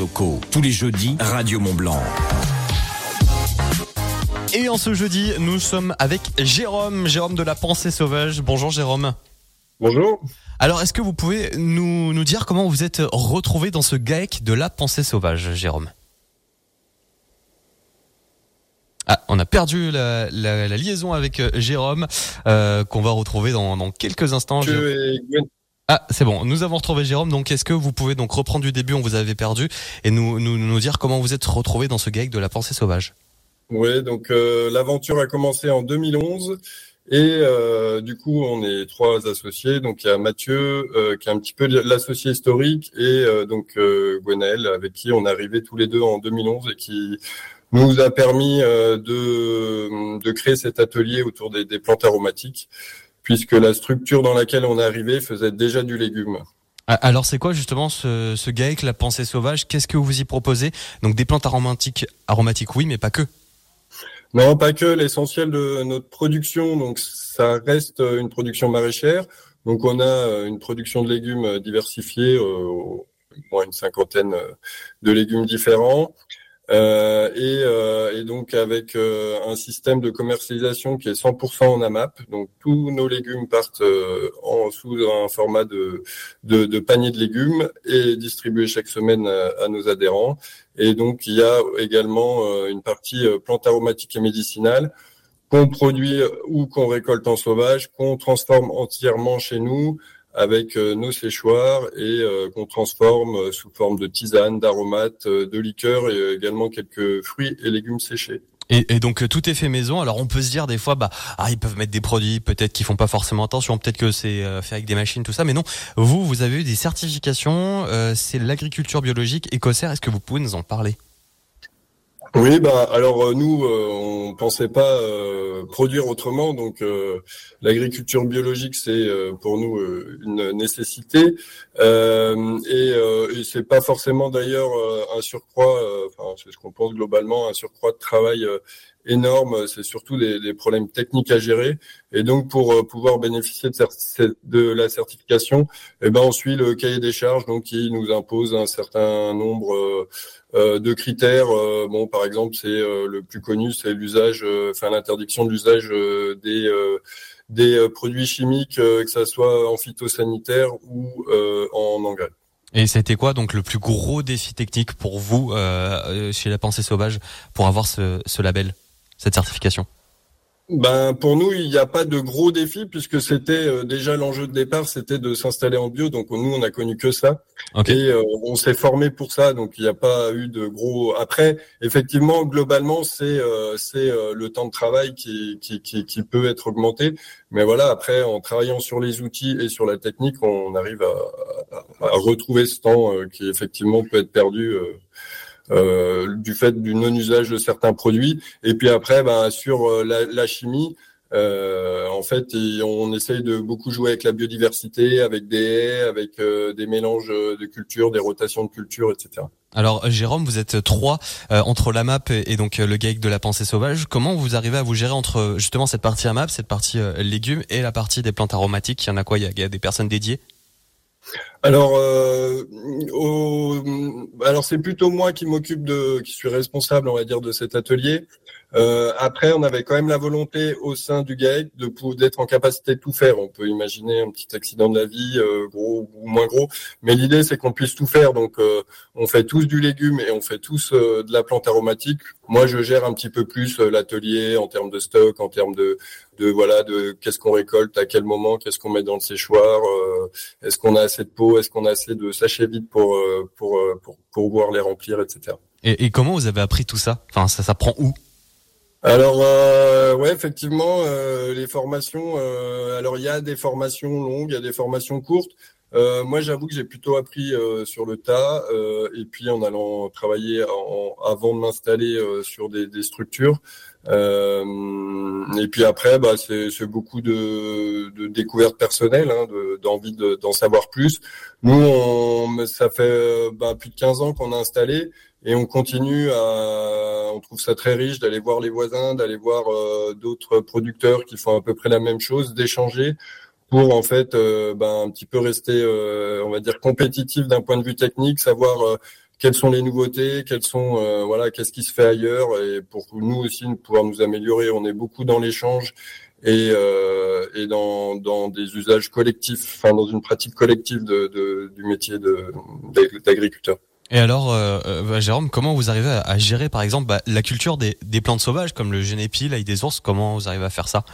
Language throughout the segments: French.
locaux. Tous les jeudis, Radio Mont Blanc. Et en ce jeudi, nous sommes avec Jérôme, Jérôme de la Pensée Sauvage. Bonjour Jérôme. Bonjour. Alors, est-ce que vous pouvez nous, nous dire comment vous êtes retrouvé dans ce GAEC de la Pensée Sauvage, Jérôme? Ah, on a perdu la, la, la liaison avec euh, Jérôme, euh, qu'on va retrouver dans, dans quelques instants. Ah, c'est bon. Nous avons retrouvé Jérôme. Donc, est-ce que vous pouvez donc reprendre du début? On vous avait perdu et nous, nous, dire comment vous êtes retrouvé dans ce GAEC de la Pensée Sauvage. Oui, donc euh, l'aventure a commencé en 2011 et euh, du coup on est trois associés. Donc il y a Mathieu euh, qui est un petit peu l'associé historique et donc Gwenaël avec qui on est arrivé tous les deux en 2011 et qui nous a permis de, créer cet atelier autour des plantes aromatiques puisque la structure dans laquelle on est arrivé faisait déjà du légume. Ah, alors c'est quoi justement ce, ce GAEC, la pensée sauvage? Qu'est-ce que vous y proposez? Donc des plantes aromatiques, aromatiques oui, mais pas que. Non, pas que. L'essentiel de notre production, donc ça reste une production maraîchère. Donc on a une production de légumes diversifiée, euh, moins une cinquantaine de légumes différents. Euh, et, euh, et, donc avec euh, un système de commercialisation qui est 100% en AMAP. Donc tous nos légumes partent euh, en, sous un format de, de, de, panier de légumes et distribués chaque semaine à, à, nos adhérents. Et donc il y a également euh, une partie plantes aromatiques et médicinales qu'on produit ou qu'on récolte en sauvage, qu'on transforme entièrement chez nous avec euh, nos séchoirs et euh, qu'on transforme euh, sous forme de tisane, d'aromates, de liqueurs et également quelques fruits et légumes séchés. Et, et, donc tout est fait maison. Alors on peut se dire des fois, bah, ah, ils peuvent mettre des produits, peut-être qu'ils font pas forcément attention, peut-être que c'est fait avec des machines, tout ça. Mais non, vous, vous avez eu des certifications. Euh, c'est l'agriculture biologique écossaire. Est-ce que vous pouvez nous en parler? Oui, bah alors nous, euh, on pensait pas euh, produire autrement, donc euh, l'agriculture biologique c'est pour nous une nécessité. Et, et c'est pas forcément d'ailleurs un surcroît, enfin c'est ce qu'on pense globalement, un surcroît de travail énorme, c'est surtout des, problèmes techniques à gérer. Et donc, pour pouvoir bénéficier de, la certification, eh ben, on suit le cahier des charges, donc qui nous impose un certain nombre euh, de critères. Euh, bon, par exemple, c'est euh, le plus connu, c'est l'usage, enfin l'interdiction de l'usage des des produits chimiques, que ça soit en phytosanitaire ou en engrais. Et c'était quoi donc le plus gros défi technique pour vous chez La Pensée Sauvage pour avoir ce label, cette certification ben pour nous, il n'y a pas de gros défis puisque c'était euh, déjà l'enjeu de départ, c'était de s'installer en bio. Donc nous, on a connu que ça et euh, on s'est formé pour ça. Donc il n'y a pas eu de gros. Après, effectivement, globalement, c'est euh, c'est le temps de travail qui, qui, qui qui peut être augmenté. Mais voilà, après, en travaillant sur les outils et sur la technique, on arrive à, à, à retrouver ce temps qui effectivement peut être perdu. Euh, du fait du non-usage de certains produits. Et puis après, ben, sur euh, la, la chimie, euh, en fait, on essaye de beaucoup jouer avec la biodiversité, avec des haies, avec euh, des mélanges de cultures, des rotations de cultures, etc. Alors Jérôme, vous êtes trois euh, entre la map et, donc le GAEC de la pensée sauvage. Comment vous arrivez à vous gérer entre justement cette partie map, cette partie légumes et la partie des plantes aromatiques? Il y en a quoi? Y a, il y a des personnes dédiées? Alors, euh, au, alors c'est plutôt moi qui m'occupe de, qui suis responsable, on va dire, de cet atelier. Euh, après, on avait quand même la volonté au sein du GAEC de d'être en capacité de tout faire. On peut imaginer un petit accident de la vie, euh, gros ou moins gros, mais l'idée c'est qu'on puisse tout faire. Donc, on fait tous du légume et on fait tous de la plante aromatique. Moi, je gère un petit peu plus l'atelier en termes de stock, en termes de, de voilà, de qu'est-ce qu'on récolte, à quel moment, qu'est-ce qu'on met dans le séchoir, est-ce qu'on a assez de peau, est-ce qu'on a assez de sachets vides pour pour pour, pour pouvoir les remplir, etc. Et, et comment vous avez appris tout ça? Enfin, ça, ça prend où? Alors euh, ouais effectivement euh, les formations euh, alors il y a des formations longues il y a des formations courtes. Euh, moi j'avoue que j'ai plutôt appris euh, sur le tas euh, et puis en allant travailler en, avant de m'installer sur des, des structures et puis après bah c'est beaucoup de, de découvertes personnelles hein, d'envie de, d'en savoir plus. Nous on, ça fait bah, plus de 15 ans qu'on a installé et on continue à, on trouve ça très riche d'aller voir les voisins, d'aller voir euh, d'autres producteurs qui font à peu près la même chose, d'échanger pour en fait euh, ben, un petit peu rester, euh, on va dire, compétitif d'un point de vue technique, savoir quelles sont les nouveautés, quelles sont voilà, qu'est-ce qui se fait ailleurs, et pour nous aussi pouvoir nous améliorer. On est beaucoup dans l'échange et, euh, et dans, dans des usages collectifs, enfin dans une pratique collective de, de du métier d'agriculteur. Et alors, euh, euh, Jérôme, comment vous arrivez à, gérer, par exemple, bah, la culture des, des, plantes sauvages comme le génépi, l'ail des ours Comment vous arrivez à faire ça?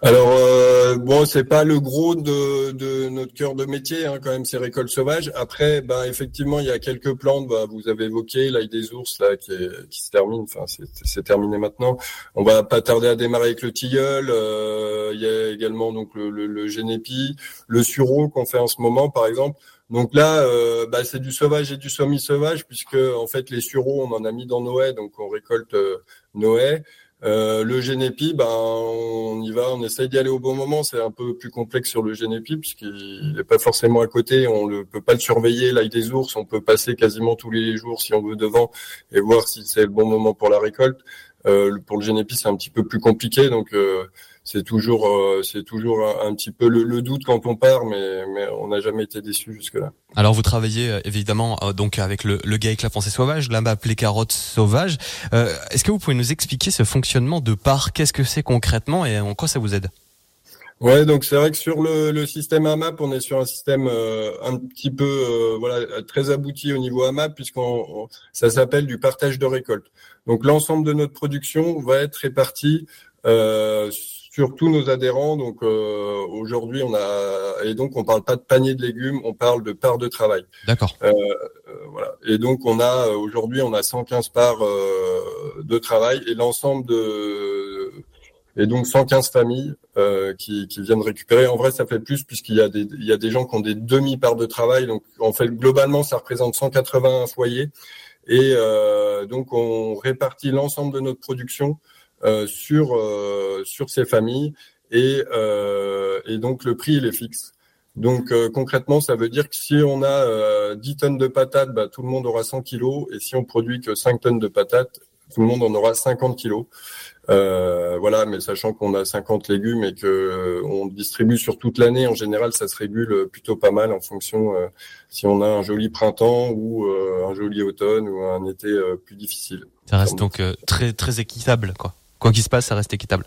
Alors euh, bon, c'est pas le gros de, notre cœur de métier hein, quand même, ces récoltes sauvages. Après, ben effectivement, il y a quelques plantes. Bah, vous avez évoqué l'ail des ours là qui, qui se termine. Enfin, c'est terminé maintenant. On va pas tarder à démarrer avec le tilleul. Euh, il y a également donc le, le, le génépi, le sureau qu'on fait en ce moment, par exemple. Donc là, euh, bah, c'est du sauvage et du semi-sauvage puisque en fait les sureaux, on en a mis dans Noé, donc on récolte euh, Noé. Euh, le Génépi, ben, on y va, on essaye d'y aller au bon moment. C'est un peu plus complexe sur le Génépi puisqu'il n'est pas forcément à côté. On ne peut pas le surveiller. L'ail des ours, on peut passer quasiment tous les jours si on veut devant et voir si c'est le bon moment pour la récolte. Euh, pour le Génépi, c'est un petit peu plus compliqué. Donc, euh, c'est toujours, euh, c'est toujours un, petit peu le, doute quand on part, mais, mais on n'a jamais été déçu jusque-là. Alors vous travaillez euh, évidemment euh, donc avec le, le GAEC La Pensée Sauvage, la map Les Carottes Sauvages. Est-ce que vous pouvez nous expliquer ce fonctionnement de part Qu'est-ce que c'est concrètement et en quoi ça vous aide? Ouais, donc c'est vrai que sur le, le système AMAP, on est sur un système un petit peu voilà très abouti au niveau AMAP puisqu'on ça s'appelle du partage de récolte. Donc l'ensemble de notre production va être réparti euh, sur tous nos adhérents. Donc euh, aujourd'hui, on a et donc on parle pas de panier de légumes, on parle de parts de travail. D'accord. Euh, euh voilà. Et donc on a aujourd'hui, on a 115 parts euh, de travail et l'ensemble de et donc 115 familles euh, qui, qui, viennent récupérer. En vrai, ça fait plus puisqu'il y a des il y a des gens qui ont des demi parts de travail. Donc en fait, globalement, ça représente 180 foyers. Et euh, donc on répartit l'ensemble de notre production euh, sur euh, sur ces familles et, euh, et donc le prix il est fixe. Donc concrètement, ça veut dire que si on a 10 tonnes de patates, bah, tout le monde aura 100 kilos, et si on produit que 5 tonnes de patates, tout le monde en aura 50 kilos. Euh, voilà, mais sachant qu'on a 50 légumes et que on distribue sur toute l'année, en général, ça se régule plutôt pas mal en fonction si on a un joli printemps ou un joli automne ou un été plus difficile. Ça reste donc très très équitable, quoi quoi qu'il se passe, ça reste équitable.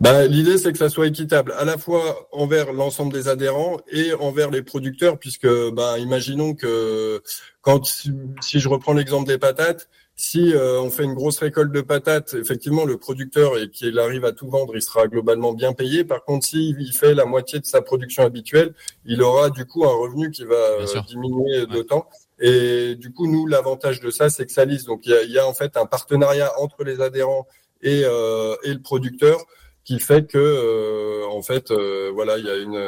Bah, l'idée, c'est que ça soit équitable, à la fois envers l'ensemble des adhérents et envers les producteurs, puisque, bah, imaginons que quand, si je reprends l'exemple des patates, si euh, on fait une grosse récolte de patates, effectivement, le producteur et qu'il arrive à tout vendre, il sera globalement bien payé. Par contre, s'il fait la moitié de sa production habituelle, il aura du coup un revenu qui va euh, diminuer d'autant. Et du coup, nous, l'avantage de ça, c'est que ça lisse. Donc, il y a, il y a en fait un partenariat entre les adhérents et, euh, et le producteur qui fait que euh, en fait euh, voilà il y a une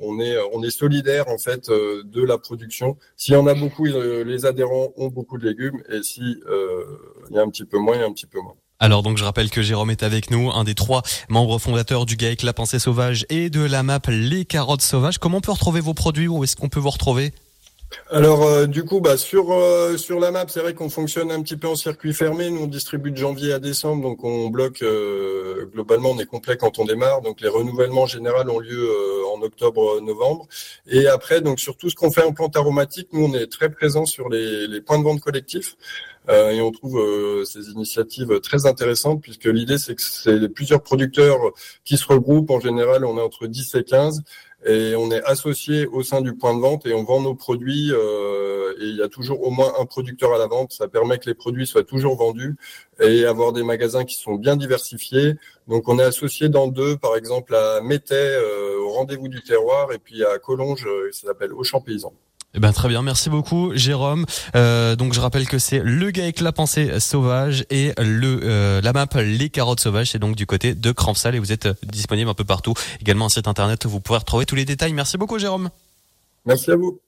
on est on est solidaire en fait de la production. S'il y en a beaucoup les adhérents ont beaucoup de légumes et si il y a un petit peu moins il y a un petit peu moins. Alors donc je rappelle que Jérôme est avec nous, un des trois membres fondateurs du GAEC La Pensée Sauvage et de la map Les Carottes Sauvages. Comment on peut retrouver vos produits? Où est-ce qu'on peut vous retrouver? Alors euh, du coup, bah, sur euh, sur la map, c'est vrai qu'on fonctionne un petit peu en circuit fermé. Nous, on distribue de janvier à décembre, donc on bloque euh, globalement, on est complet quand on démarre. Donc les renouvellements en général ont lieu en octobre-novembre. Et après, donc sur tout ce qu'on fait en plante aromatique, nous on est très présent sur les, points de vente collectifs. et on trouve ces initiatives très intéressantes puisque l'idée c'est que c'est plusieurs producteurs qui se regroupent. En général, on est entre 10 et 15 et on est associé au sein du point de vente et on vend nos produits euh, et il y a toujours au moins un producteur à la vente. Ça permet que les produits soient toujours vendus et avoir des magasins qui sont bien diversifiés. Donc on est associé dans deux, par exemple à Métais, euh, rendez-vous du terroir, et puis à Collonges, euh, ça s'appelle Auchan Paysan. Eh ben très bien, merci beaucoup Jérôme. Euh, donc je rappelle que c'est le gars avec la pensée sauvage et le euh, la map les carottes sauvages, c'est donc du côté de Crampsal et vous êtes disponible un peu partout. Également un site internet où vous pourrez retrouver tous les détails. Merci beaucoup Jérôme. Merci à vous.